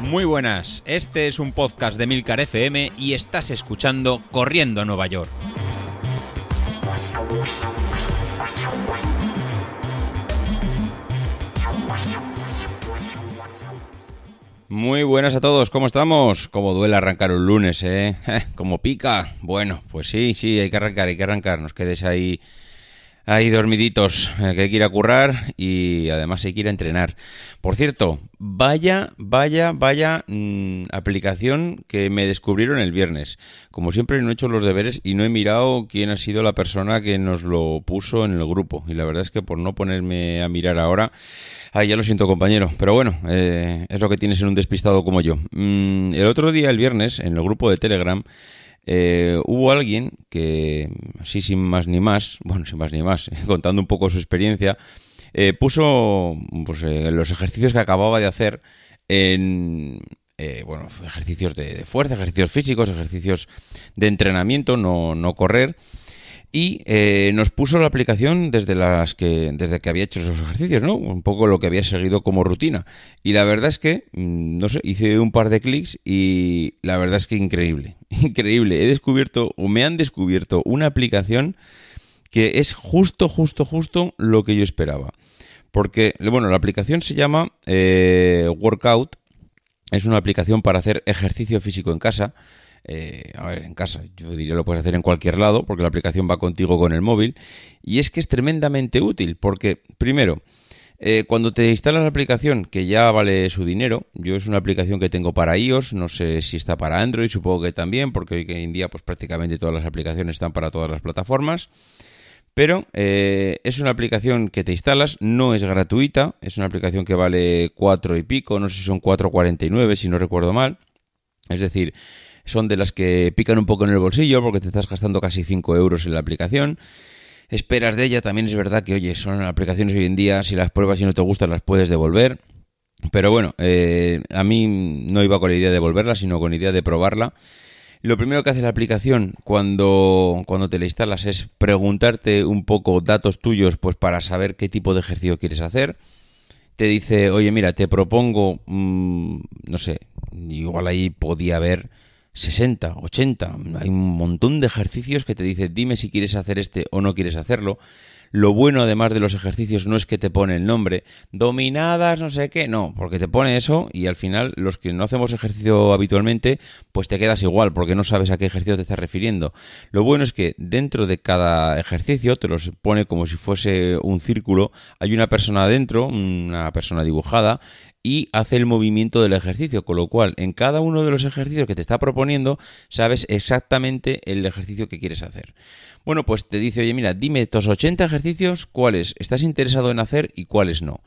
Muy buenas, este es un podcast de Milcar FM y estás escuchando Corriendo a Nueva York. Muy buenas a todos, ¿cómo estamos? ¿Cómo duele arrancar un lunes, eh? ¿Cómo pica? Bueno, pues sí, sí, hay que arrancar, hay que arrancar. Nos quedes ahí hay dormiditos eh, que hay que ir a currar y además hay que ir a entrenar. Por cierto, vaya, vaya, vaya mm, aplicación que me descubrieron el viernes. Como siempre no he hecho los deberes y no he mirado quién ha sido la persona que nos lo puso en el grupo. Y la verdad es que por no ponerme a mirar ahora... Ay, ya lo siento, compañero. Pero bueno, eh, es lo que tienes en un despistado como yo. Mm, el otro día, el viernes, en el grupo de Telegram, eh, hubo alguien que, así sin más ni más, bueno, sin más ni más, contando un poco su experiencia, eh, puso pues, eh, los ejercicios que acababa de hacer en, bueno, ejercicios de, fuerza, ejercicios físicos, ejercicios de entrenamiento, no, no correr y eh, nos puso la aplicación desde las que desde que había hecho esos ejercicios, ¿no? Un poco lo que había seguido como rutina. Y la verdad es que, mm, no sé, hice un par de clics y la verdad es que increíble, increíble. He descubierto o me han descubierto una aplicación que es justo, justo, justo lo que yo esperaba. Porque, bueno, la aplicación se llama eh, Workout. Es una aplicación para hacer ejercicio físico en casa. Eh, a ver, en casa, yo diría lo puedes hacer en cualquier lado porque la aplicación va contigo con el móvil y es que es tremendamente útil porque, primero, eh, cuando te instalas la aplicación, que ya vale su dinero, yo es una aplicación que tengo para iOS, no sé si está para Android, supongo que también, porque hoy en día pues prácticamente todas las aplicaciones están para todas las plataformas. Pero eh, es una aplicación que te instalas, no es gratuita, es una aplicación que vale 4 y pico, no sé si son 4,49 si no recuerdo mal. Es decir, son de las que pican un poco en el bolsillo porque te estás gastando casi 5 euros en la aplicación. Esperas de ella, también es verdad que, oye, son aplicaciones hoy en día, si las pruebas y no te gustan las puedes devolver. Pero bueno, eh, a mí no iba con la idea de devolverla, sino con la idea de probarla. Lo primero que hace la aplicación cuando, cuando te la instalas es preguntarte un poco datos tuyos pues para saber qué tipo de ejercicio quieres hacer. Te dice, oye, mira, te propongo, mm, no sé, igual ahí podía haber 60, 80. Hay un montón de ejercicios que te dice dime si quieres hacer este o no quieres hacerlo. Lo bueno además de los ejercicios no es que te pone el nombre, dominadas, no sé qué, no, porque te pone eso y al final los que no hacemos ejercicio habitualmente, pues te quedas igual porque no sabes a qué ejercicio te estás refiriendo. Lo bueno es que dentro de cada ejercicio te los pone como si fuese un círculo, hay una persona adentro, una persona dibujada, y hace el movimiento del ejercicio, con lo cual en cada uno de los ejercicios que te está proponiendo sabes exactamente el ejercicio que quieres hacer. Bueno, pues te dice, oye, mira, dime estos 80 ejercicios, cuáles estás interesado en hacer y cuáles no.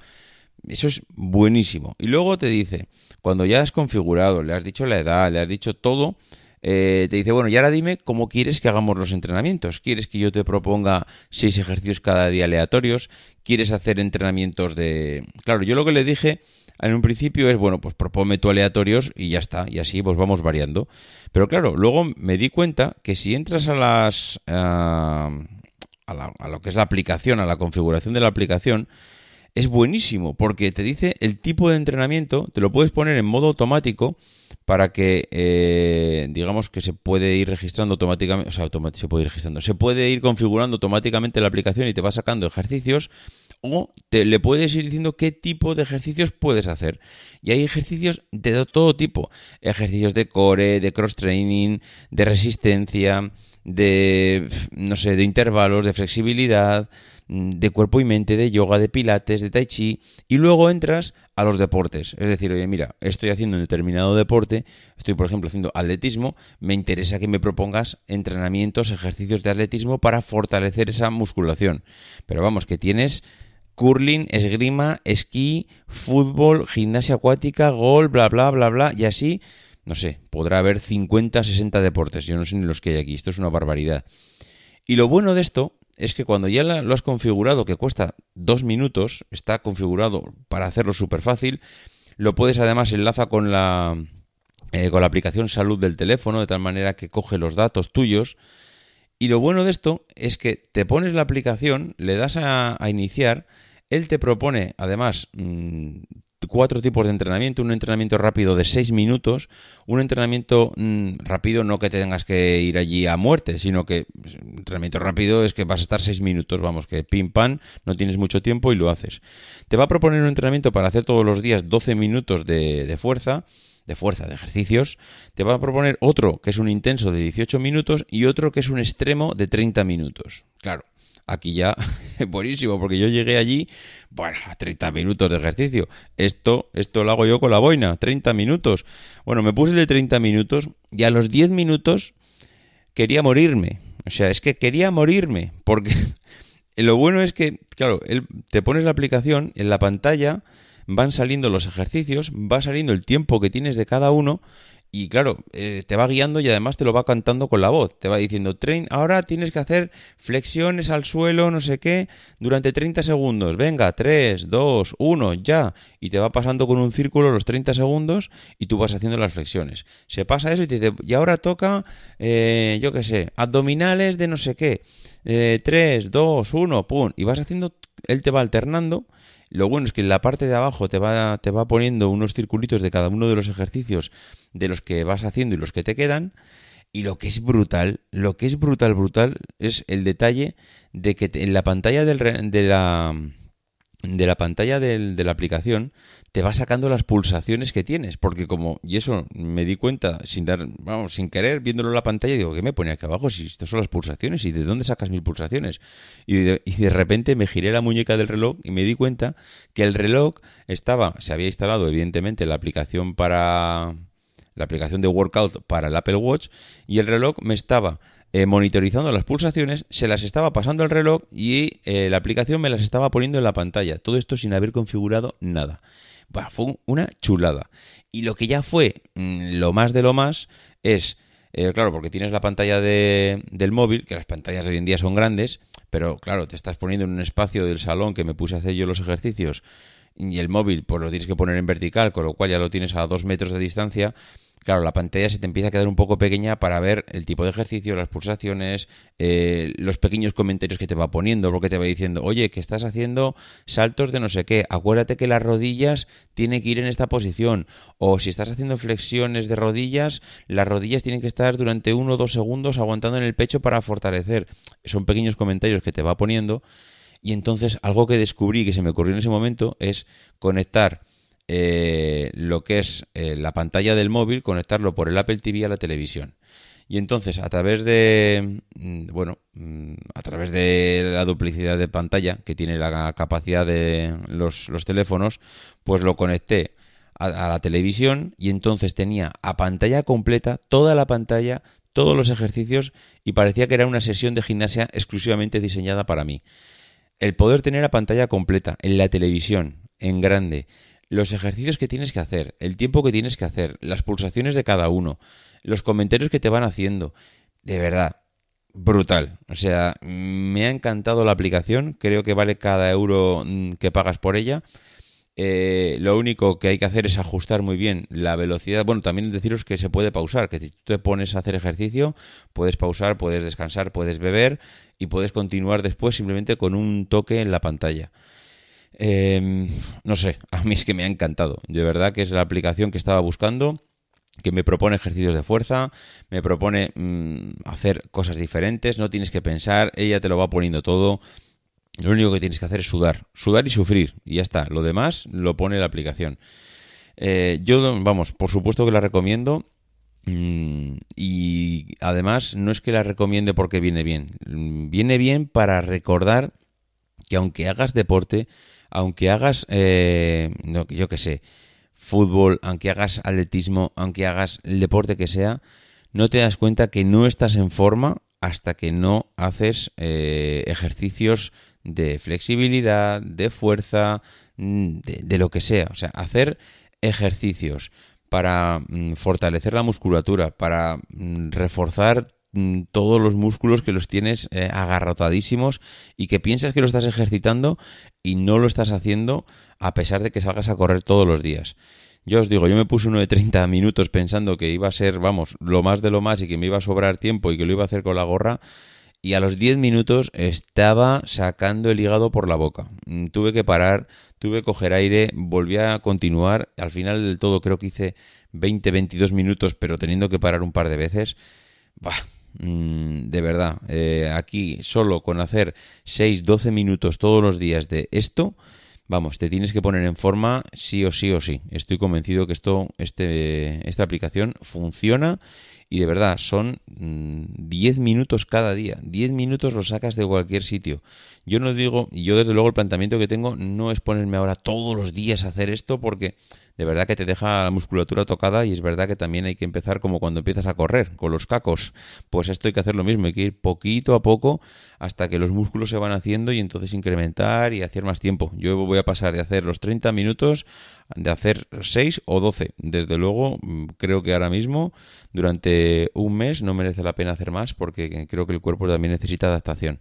Eso es buenísimo. Y luego te dice, cuando ya has configurado, le has dicho la edad, le has dicho todo, eh, te dice, bueno, y ahora dime cómo quieres que hagamos los entrenamientos. ¿Quieres que yo te proponga seis ejercicios cada día aleatorios? ¿Quieres hacer entrenamientos de...? Claro, yo lo que le dije en un principio es, bueno, pues propone tu aleatorios y ya está, y así pues vamos variando. Pero claro, luego me di cuenta que si entras a las... a, lo que es la aplicación, a la configuración de la aplicación, es buenísimo porque te dice el tipo de entrenamiento, te lo puedes poner en modo automático para que, eh, digamos que se puede ir registrando automáticamente, o sea, se puede ir registrando, se puede ir configurando automáticamente la aplicación y te va sacando ejercicios o te, le puedes ir diciendo qué tipo de ejercicios puedes hacer. Y hay ejercicios de todo tipo, ejercicios de core, de cross training, de resistencia, de, no sé, de intervalos, de flexibilidad, de cuerpo y mente, de yoga, de pilates, de tai chi, y luego entras a los deportes. Es decir, oye, mira, estoy haciendo un determinado deporte, estoy, por ejemplo, haciendo atletismo, me interesa que me propongas entrenamientos, ejercicios de atletismo para fortalecer esa musculación. Pero vamos, que tienes curling, esgrima, esquí, fútbol, gimnasia acuática, gol, bla, bla, bla, bla, y así, no sé, podrá haber 50, 60 deportes, yo no sé ni los que hay aquí, esto es una barbaridad. Y lo bueno de esto es que cuando ya lo has configurado, que cuesta dos minutos, está configurado para hacerlo súper fácil, lo puedes además enlaza con la, eh, con la aplicación salud del teléfono, de tal manera que coge los datos tuyos. Y lo bueno de esto es que te pones la aplicación, le das a iniciar, Él te propone, además, mm, cuatro tipos de entrenamiento, un entrenamiento rápido de seis minutos, un entrenamiento mm, rápido no que te tengas que ir allí a muerte, sino que pues, entrenamiento rápido es que vas a estar seis minutos, vamos, que pim pam, no tienes mucho tiempo y lo haces. Te va a proponer un entrenamiento para hacer todos los días 12 minutos de, de fuerza, de fuerza, de ejercicios, te va a proponer otro que es un intenso de 18 minutos y otro que es un extremo de 30 minutos. Claro, aquí ya buenísimo, porque yo llegué allí, bueno, a 30 minutos de ejercicio. Esto, esto lo hago yo con la boina, 30 minutos. Bueno, me puse de 30 minutos y a los 10 minutos quería morirme. O sea, es que quería morirme, porque lo bueno es que, claro, te pones la aplicación en la pantalla, van saliendo los ejercicios, va saliendo el tiempo que tienes de cada uno y claro, eh, te va guiando y además te lo va cantando con la voz. Te va diciendo, Train, ahora tienes que hacer flexiones al suelo, no sé qué, durante 30 segundos. Venga, 3, 2, 1, ya. Y te va pasando con un círculo los 30 segundos y tú vas haciendo las flexiones. Se pasa eso y te dice, y ahora toca, eh, yo qué sé, abdominales de no sé qué. 3, 2, 1, pum. Y vas haciendo, él te va alternando lo bueno es que en la parte de abajo te va, te va poniendo unos circulitos de cada uno de los ejercicios de los que vas haciendo y los que te quedan. Y lo que es brutal, lo que es brutal, brutal, es el detalle de que en la pantalla del, de la de la pantalla de la aplicación te va sacando las pulsaciones que tienes, porque como, y eso me di cuenta sin dar, vamos, sin querer, viéndolo en la pantalla, digo, ¿qué me pone aquí abajo? Si estas son las pulsaciones, ¿y de dónde sacas mis pulsaciones? Y de, y de repente me giré la muñeca del reloj y me di cuenta que el reloj estaba, se había instalado evidentemente la aplicación para, la aplicación de workout para el Apple Watch, y el reloj me estaba eh, monitorizando las pulsaciones, se las estaba pasando al reloj y eh, la aplicación me las estaba poniendo en la pantalla. Todo esto sin haber configurado nada. fue una chulada. Y lo que ya fue mm, lo más de lo más es, eh, claro, porque tienes la pantalla de, del móvil, que las pantallas de hoy en día son grandes, pero claro, te estás poniendo en un espacio del salón que me puse a hacer yo los ejercicios y el móvil pues lo tienes que poner en vertical, con lo cual ya lo tienes a dos metros de distancia claro, la pantalla se te empieza a quedar un poco pequeña para ver el tipo de ejercicio, las pulsaciones, eh, los pequeños comentarios que te va poniendo, porque te va diciendo, oye, que estás haciendo saltos de no sé qué, acuérdate que las rodillas tienen que ir en esta posición, o si estás haciendo flexiones de rodillas, las rodillas tienen que estar durante uno o dos segundos aguantando en el pecho para fortalecer. Son pequeños comentarios que te va poniendo. Y entonces algo que descubrí que se me ocurrió en ese momento es conectar eh, lo que es eh, la pantalla del móvil, conectarlo por el Apple TV a la televisión. Y entonces, a través de, mm, bueno, mm, a través de la duplicidad de pantalla que tiene la capacidad de los, teléfonos, pues lo conecté a, la televisión y entonces tenía a pantalla completa toda la pantalla, todos los ejercicios y parecía que era una sesión de gimnasia exclusivamente diseñada para mí. El poder tener a pantalla completa en la televisión, en grande, los ejercicios que tienes que hacer, el tiempo que tienes que hacer, las pulsaciones de cada uno, los comentarios que te van haciendo. De verdad, brutal. O sea, me ha encantado la aplicación. Creo que vale cada euro mm, que pagas por ella. Eh, lo único que hay que hacer es ajustar muy bien la velocidad. Bueno, también deciros que se puede pausar, que si tú te pones a hacer ejercicio, puedes pausar, puedes descansar, puedes beber y puedes continuar después simplemente con un toque en la pantalla. Em, no sé, a mí es que me ha encantado. De verdad que es la aplicación que estaba buscando, que me propone ejercicios de fuerza, me propone mm, hacer cosas diferentes, no tienes que pensar, ella te lo va poniendo todo. Lo único que tienes que hacer es sudar, sudar y sufrir, y ya está. Lo demás lo pone la aplicación. Eh, yo, vamos, por supuesto que la recomiendo. Mm, y además no es que la recomiende porque viene bien. Viene bien para recordar que aunque hagas deporte, aunque hagas, eh, yo qué sé, fútbol, aunque hagas atletismo, aunque hagas el deporte que sea, no te das cuenta que no estás en forma hasta que no haces eh, ejercicios de flexibilidad, de fuerza, mm, de, lo que sea. O sea, hacer ejercicios para mm, fortalecer la musculatura, para mm, reforzar todos los músculos que los tienes eh, agarrotadísimos y que piensas que lo estás ejercitando y no lo estás haciendo a pesar de que salgas a correr todos los días. Yo os digo, yo me puse uno de 30 minutos pensando que iba a ser, vamos, lo más de lo más y que me iba a sobrar tiempo y que lo iba a hacer con la gorra y a los 10 minutos estaba sacando el hígado por la boca. Mm, tuve que parar, tuve que coger aire, volví a continuar. Al final del todo creo que hice 20, 22 minutos, pero teniendo que parar un par de veces. Bah, mm, de verdad, eh, aquí solo con hacer 6, 12 minutos todos los días de esto, vamos, te tienes que poner en forma sí o sí o sí. Estoy convencido que esto, este, esta aplicación funciona y de verdad son 10 mm, minutos cada día. 10 minutos lo sacas de cualquier sitio. Yo no digo, y yo desde luego el planteamiento que tengo no es ponerme ahora todos los días a hacer esto porque de verdad que te deja la musculatura tocada y es verdad que también hay que empezar como cuando empiezas a correr, con los cacos. Pues esto hay que hacer lo mismo, hay que ir poquito a poco hasta que los músculos se van haciendo y entonces incrementar y hacer más tiempo. Yo voy a pasar de hacer los 30 minutos de hacer 6 o 12. Desde luego, mm, creo que ahora mismo, durante un mes, no merece la pena hacer más porque creo que el cuerpo también necesita adaptación.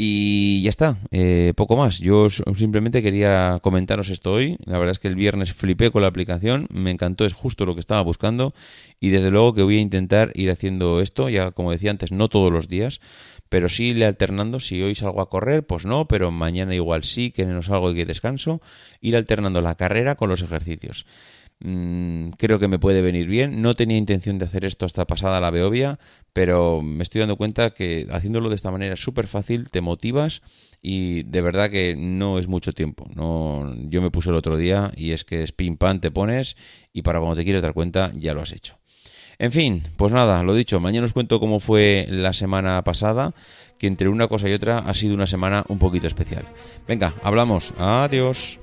Y ya está, eh, poco más. Yo simplemente quería comentaros esto hoy. La verdad es que el viernes flipé con la aplicación, me encantó, es justo lo que estaba buscando y desde luego que voy a intentar ir haciendo esto, ya como decía antes, no todos los días, pero sí ir alternando. Si hoy salgo a correr, pues no, pero mañana igual sí, que no salgo y que descanso, ir alternando la carrera con los ejercicios. Mm, creo que me puede venir bien. No tenía intención de hacer esto hasta pasada la Beovia, pero me estoy dando cuenta que haciéndolo de esta manera es súper fácil, te motivas y de verdad que no es mucho tiempo. No, yo me puse el otro día y es que es pim pam te pones y para cuando te quieres dar cuenta ya lo has hecho. En fin, pues nada, lo dicho, mañana os cuento cómo fue la semana pasada, que entre una cosa y otra ha sido una semana un poquito especial. Venga, hablamos. Adiós.